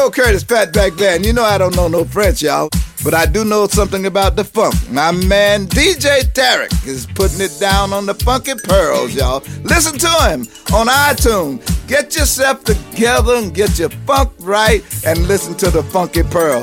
Bill Curtis, Fatback Band. You know I don't know no French, y'all, but I do know something about the funk. My man DJ Tarek is putting it down on the funky pearls, y'all. Listen to him on iTunes. Get yourself together and get your funk right and listen to the funky pearl.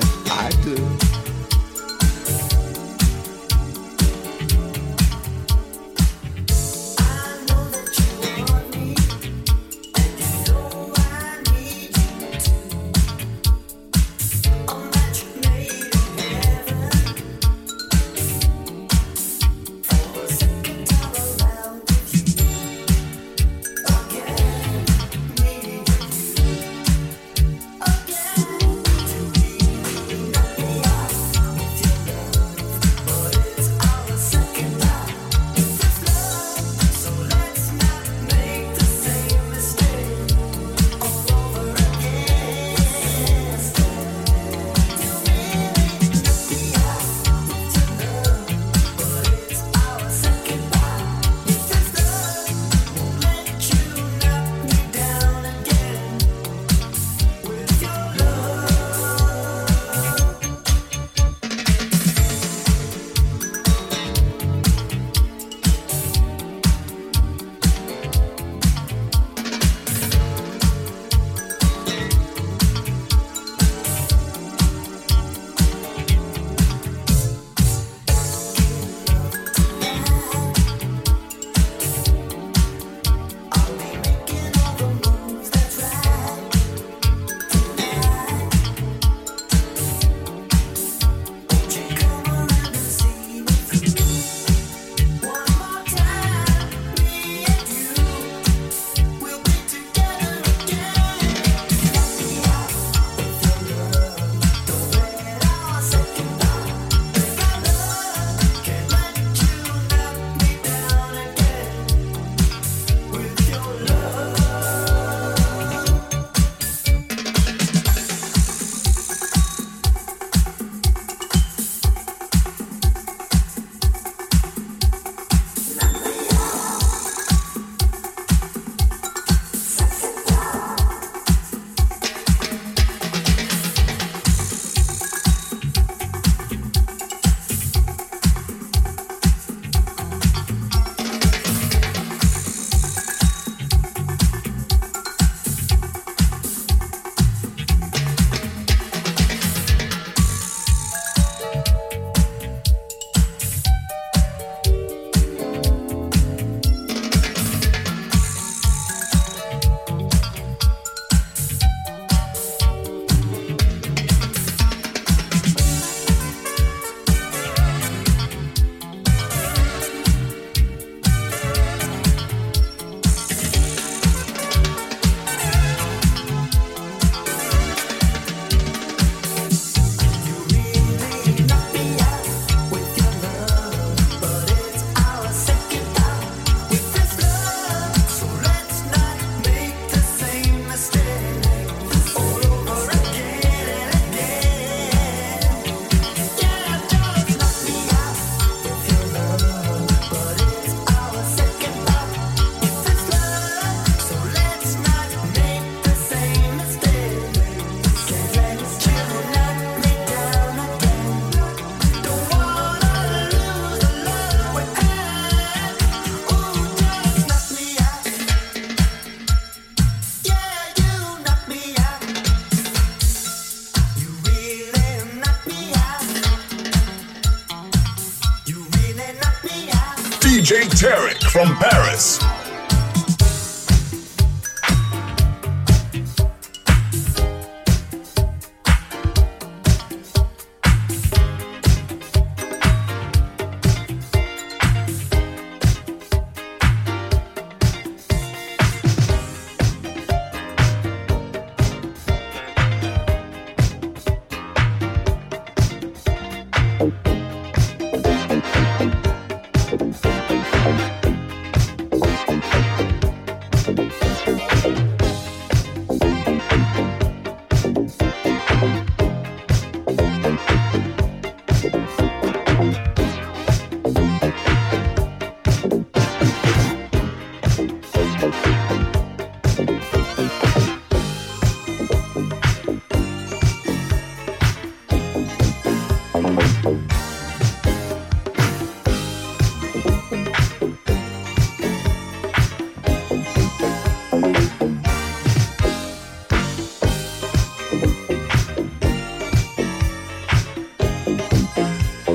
Tarek from Paris.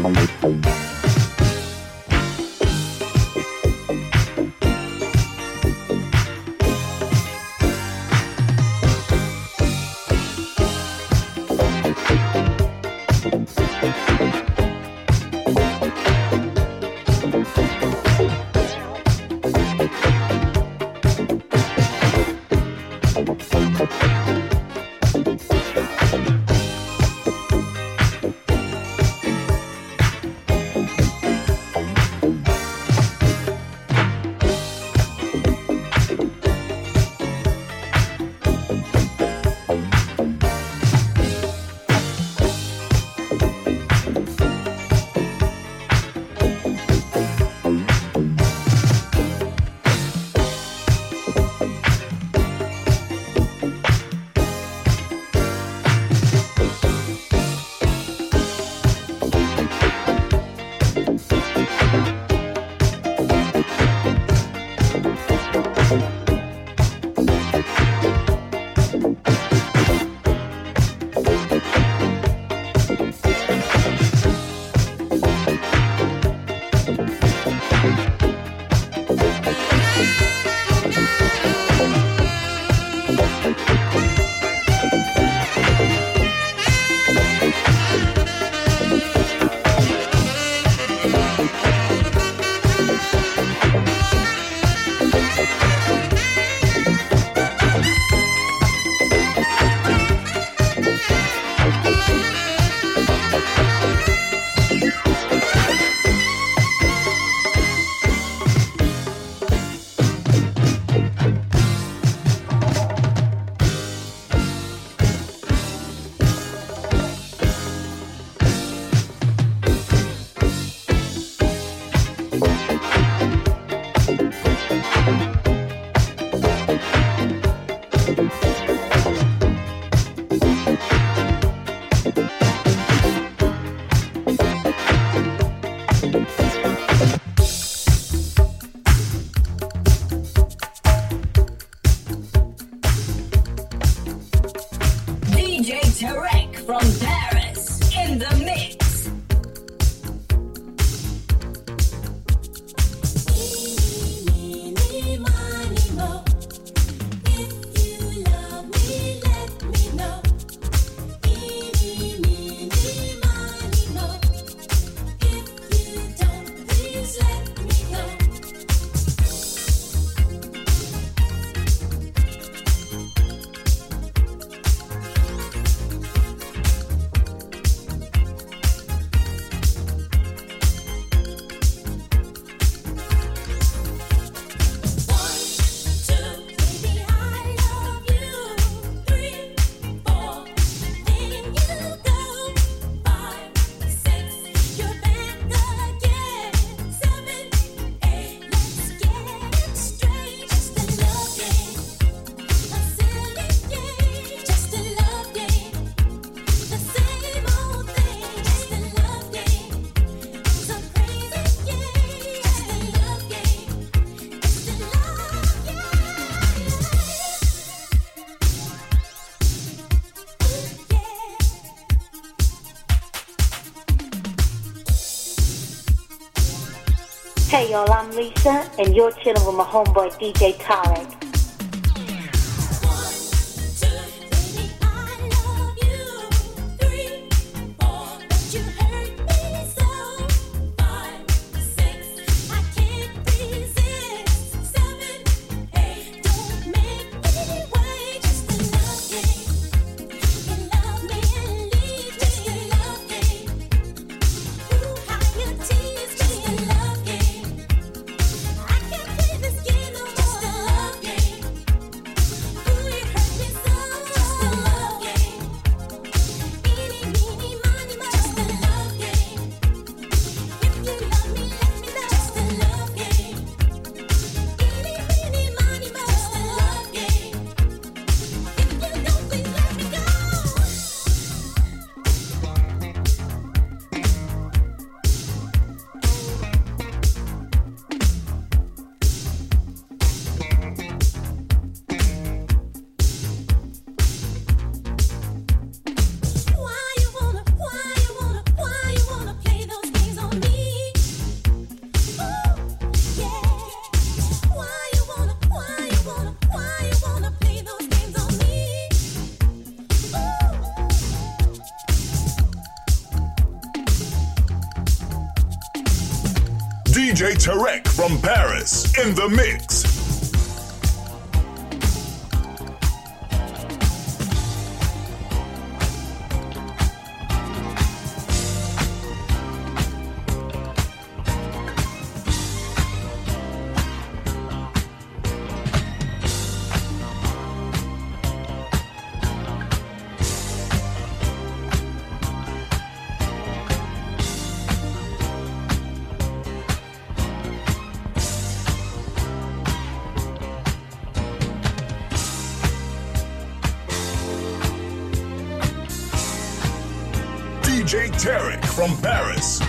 Música Hey y'all, I'm Lisa, and you're chilling with my homeboy DJ Tarek. DJ Tarek from Paris in the mix. Tarek from Paris.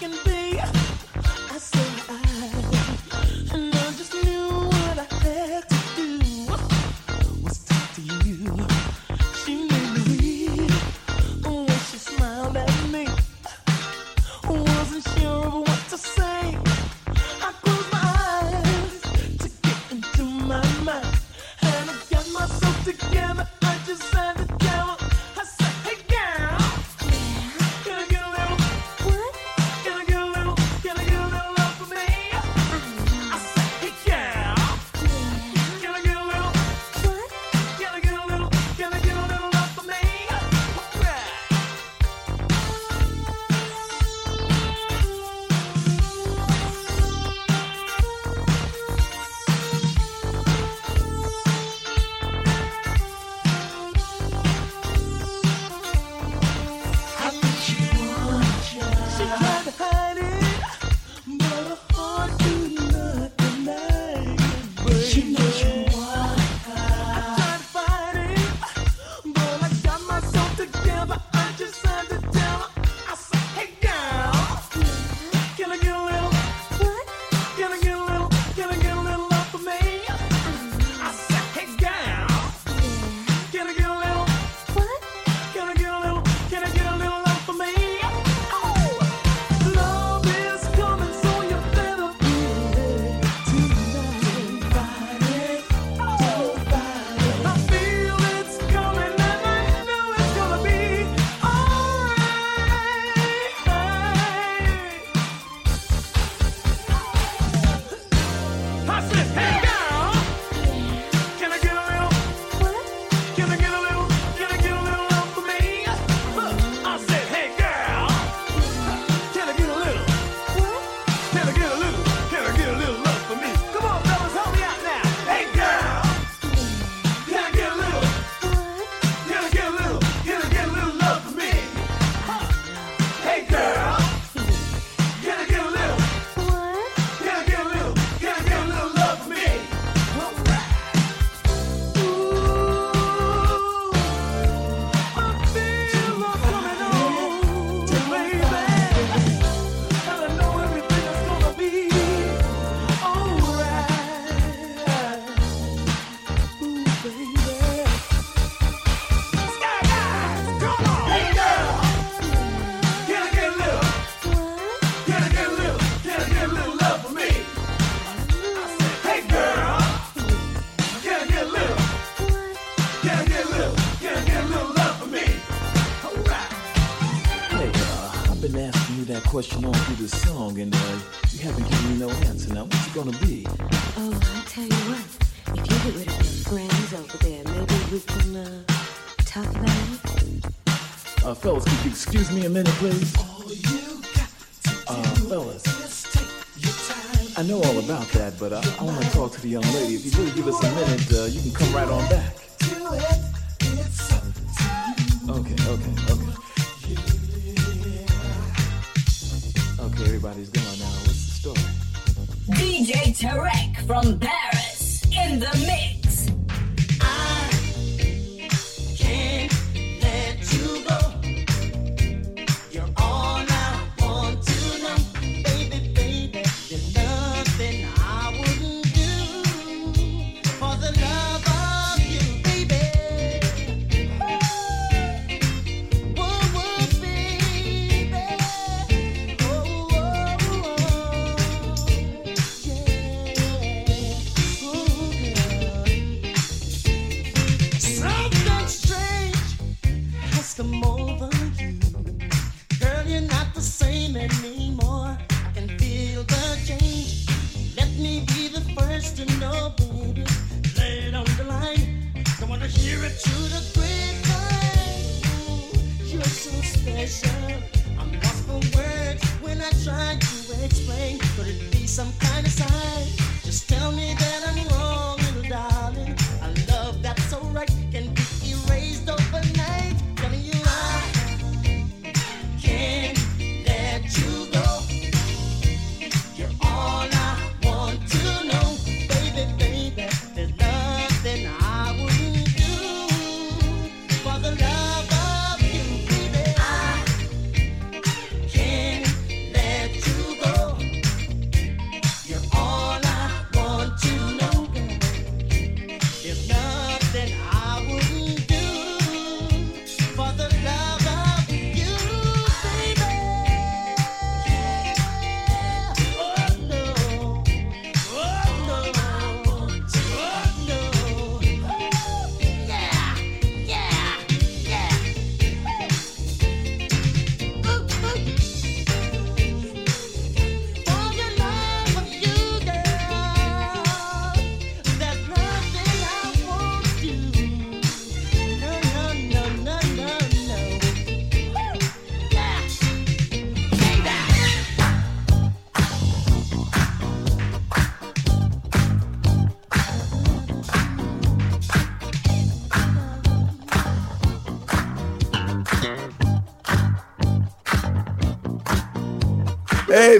can be. Excuse me a minute, please. Uh, fellas, I know all about that, but I, I want to talk to the young lady. If you do give us a minute, uh, you can come right on back.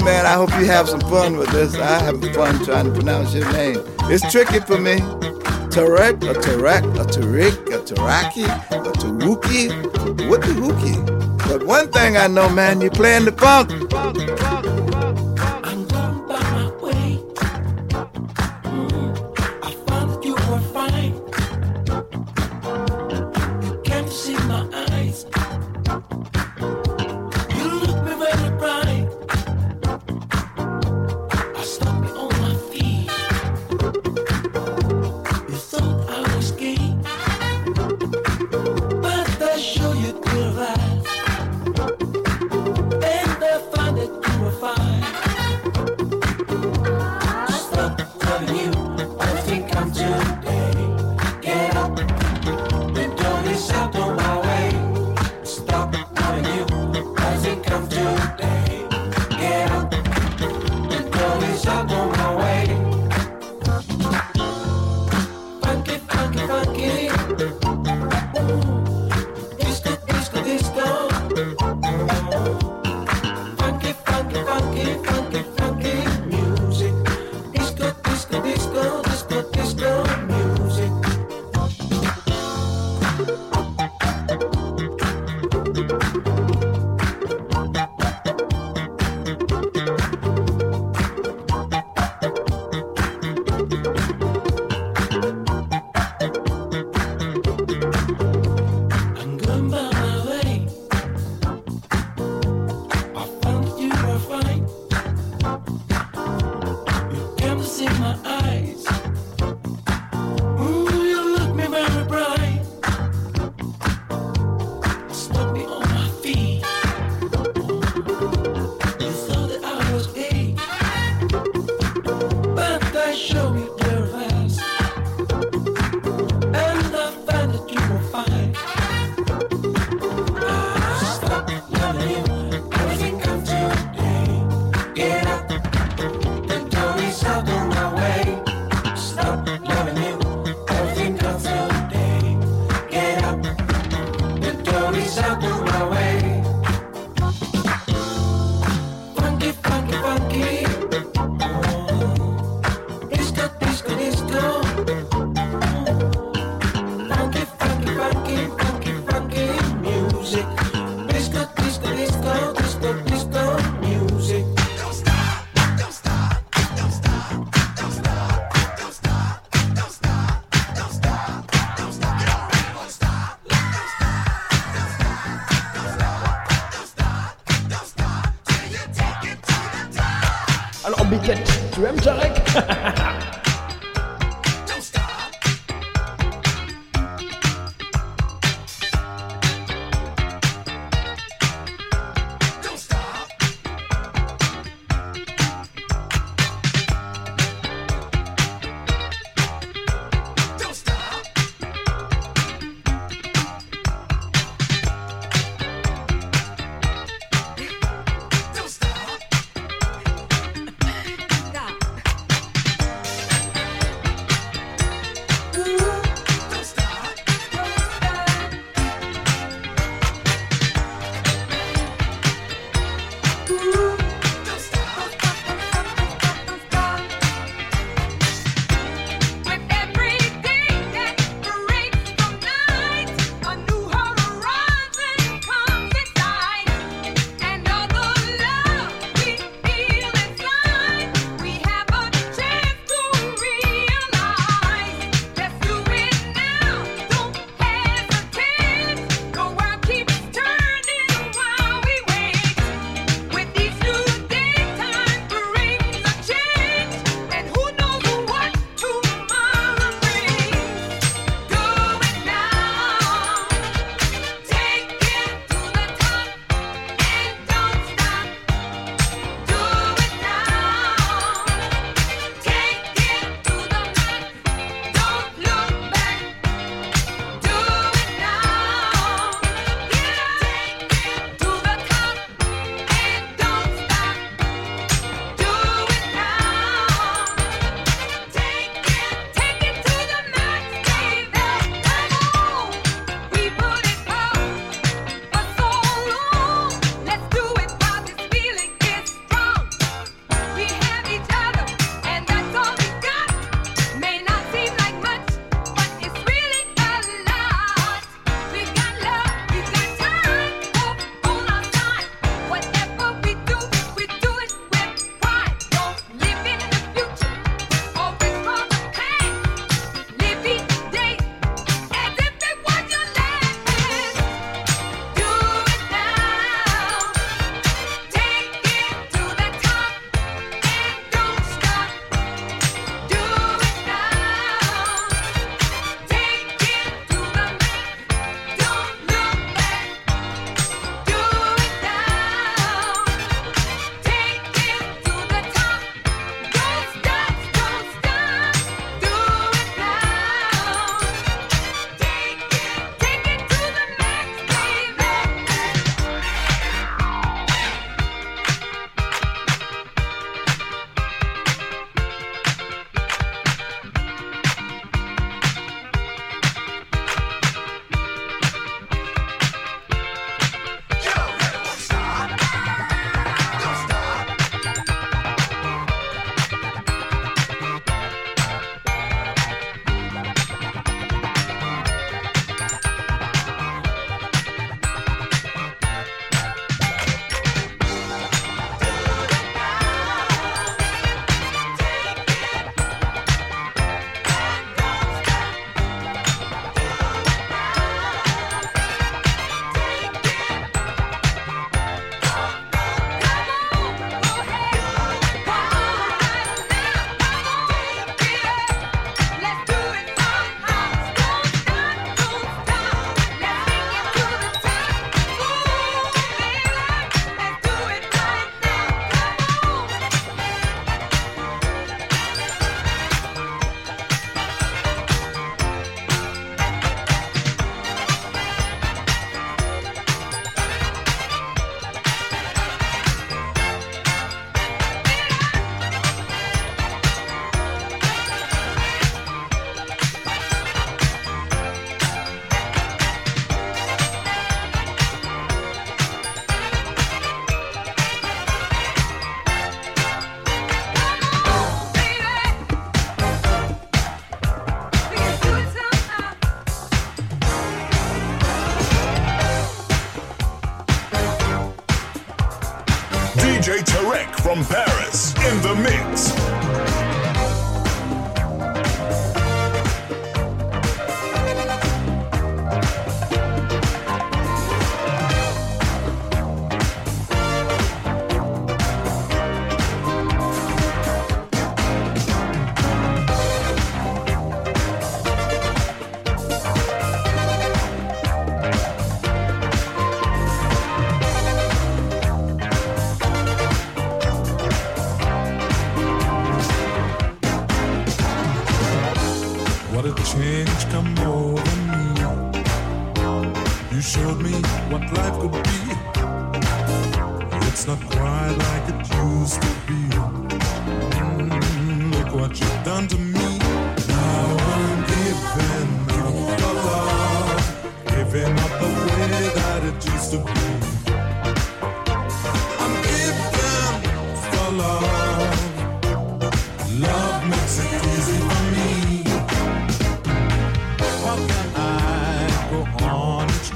man. I hope you have some fun with this. I have fun trying to pronounce your name. It's tricky for me. Tarek, a Tarek, a Tarik, a Taraki, a Taruki, what the hookie? But one thing I know, man, you're playing the funk.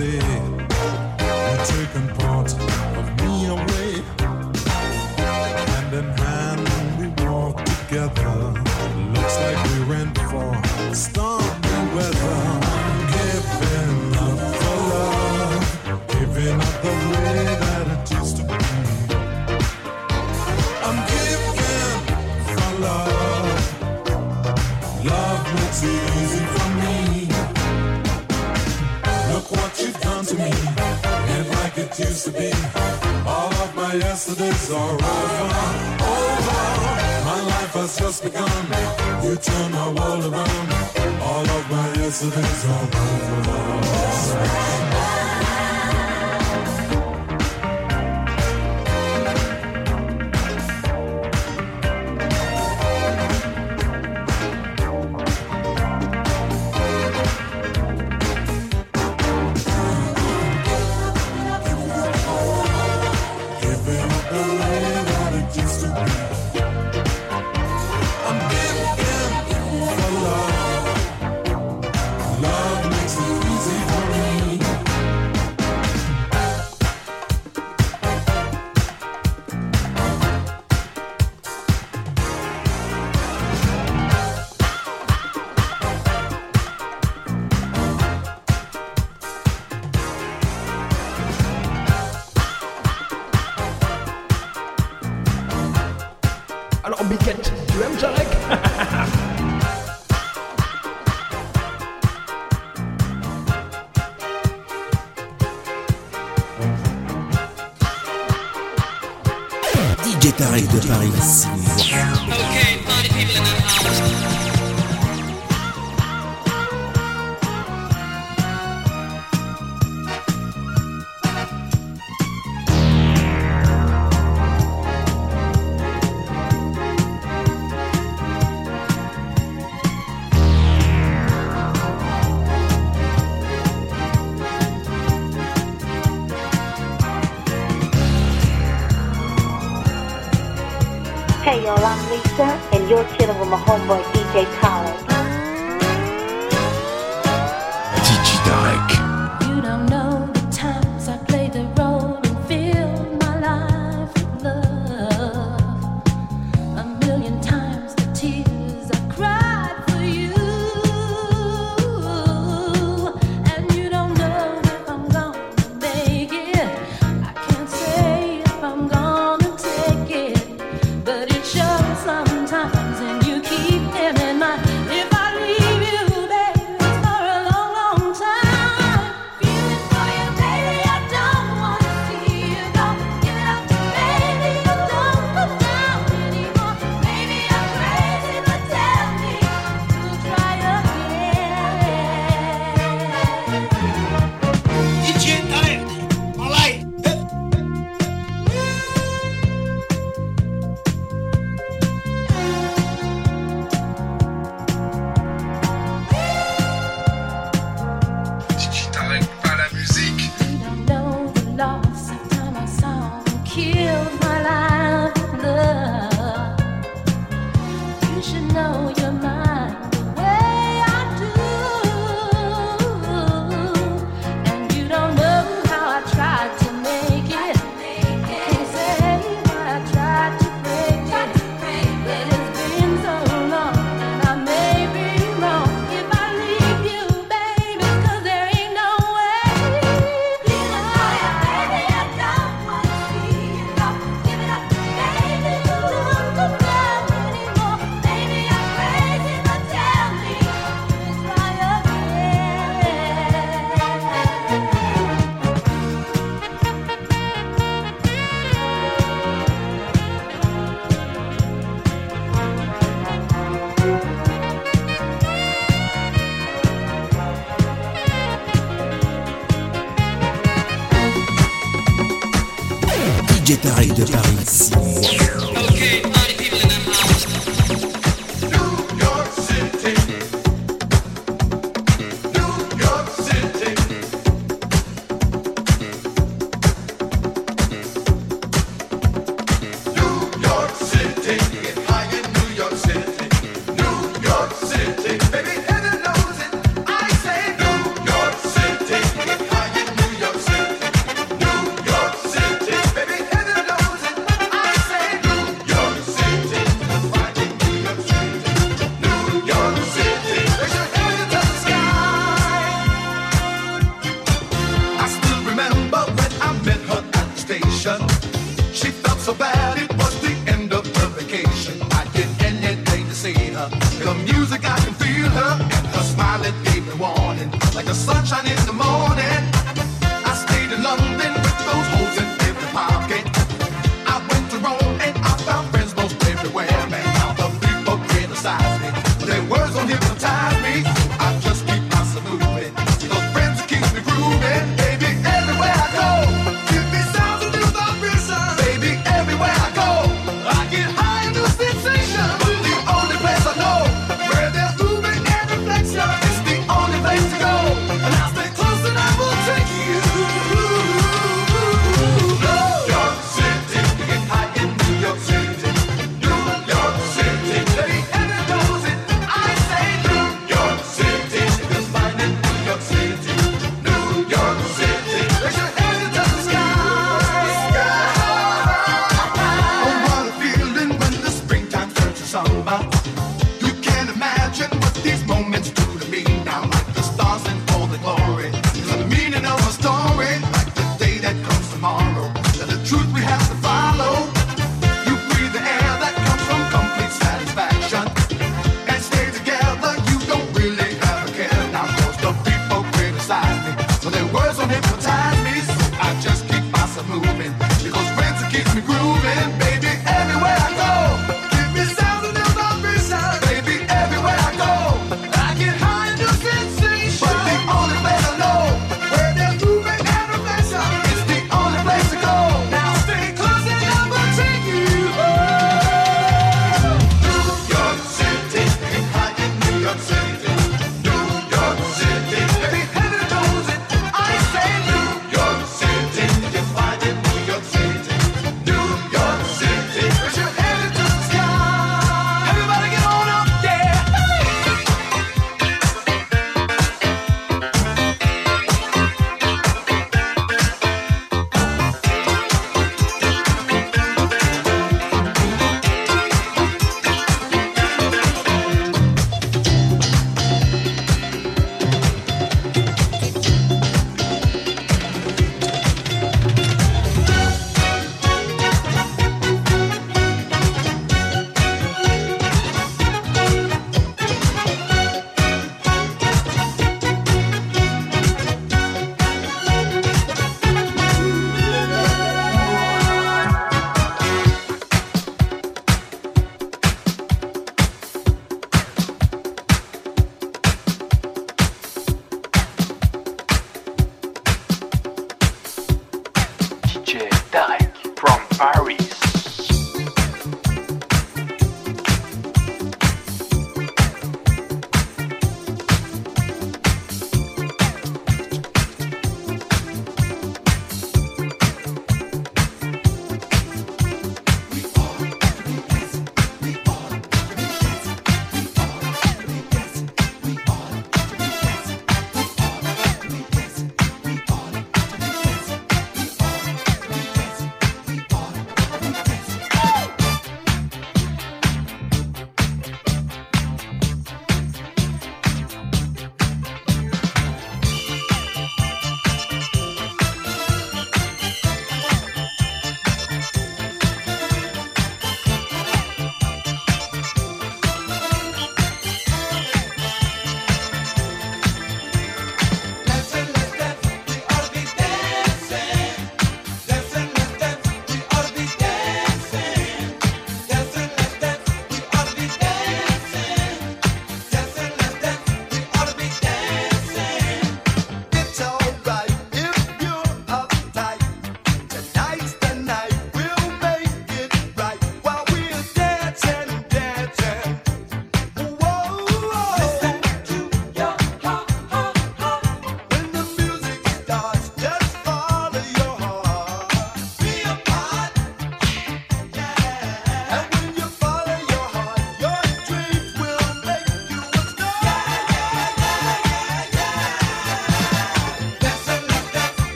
You're taking part of me away. Hand in hand, we walk together. days are over, over. My life has just begun. You turn my world around. All of my yesterdays are over. DJ Paris de Paris. Okay, party people in the house. my homeboy DJ Tom.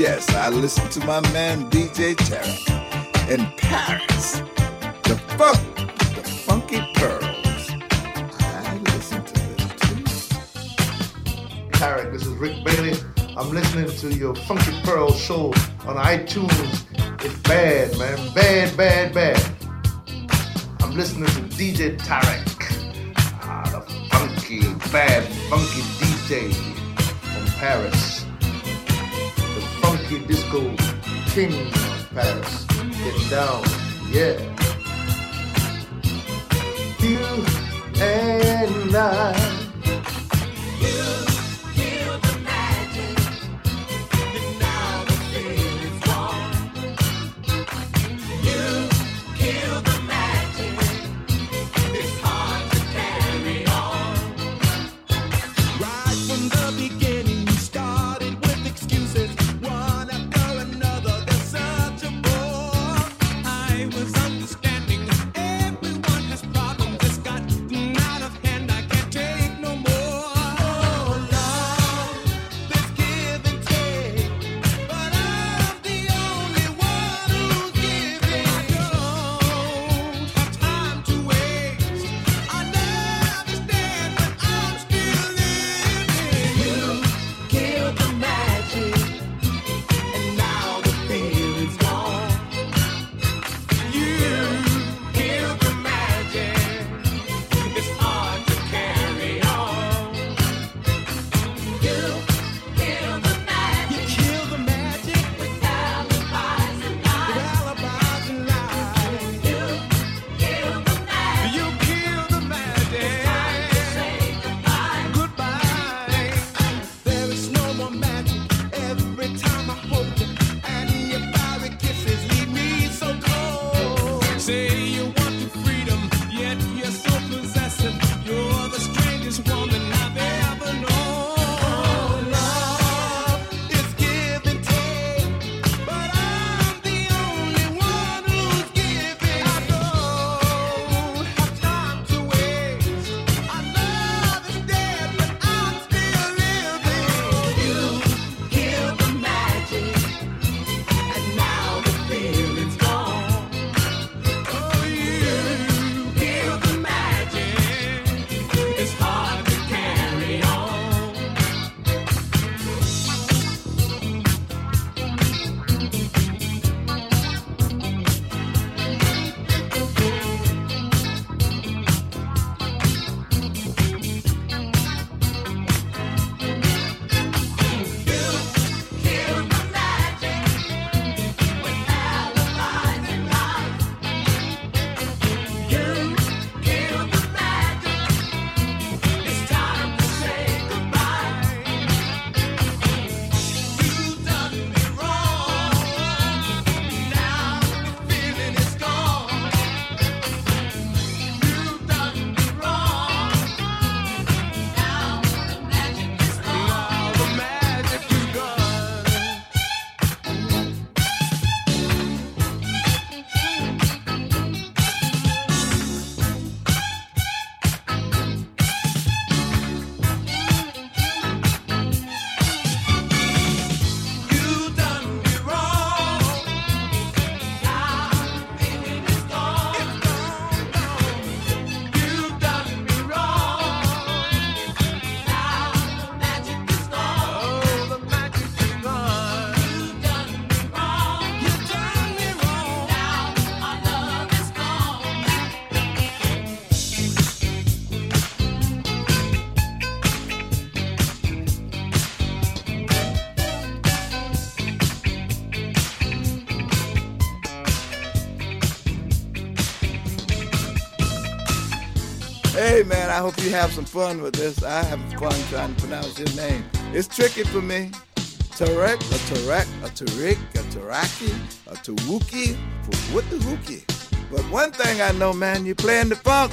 Yes. I listen to my man DJ Tarek in Paris. The funk, the funky pearls. I listen to this too. Tarek, this is Rick Bailey. I'm listening to your Funky Pearl show on iTunes. It's bad, man. Bad, bad, bad. I'm listening to DJ Tarek. Ah, the funky, bad, funky DJ from Paris. Funky disco king of Paris. Get down, yeah. You and I. Hey man, I hope you have some fun with this. I have fun trying to pronounce your name. It's tricky for me. Tarek, a Tarek, a Tariq, a Taraki, a Tawuki, what the hookie. But one thing I know, man, you're playing the funk.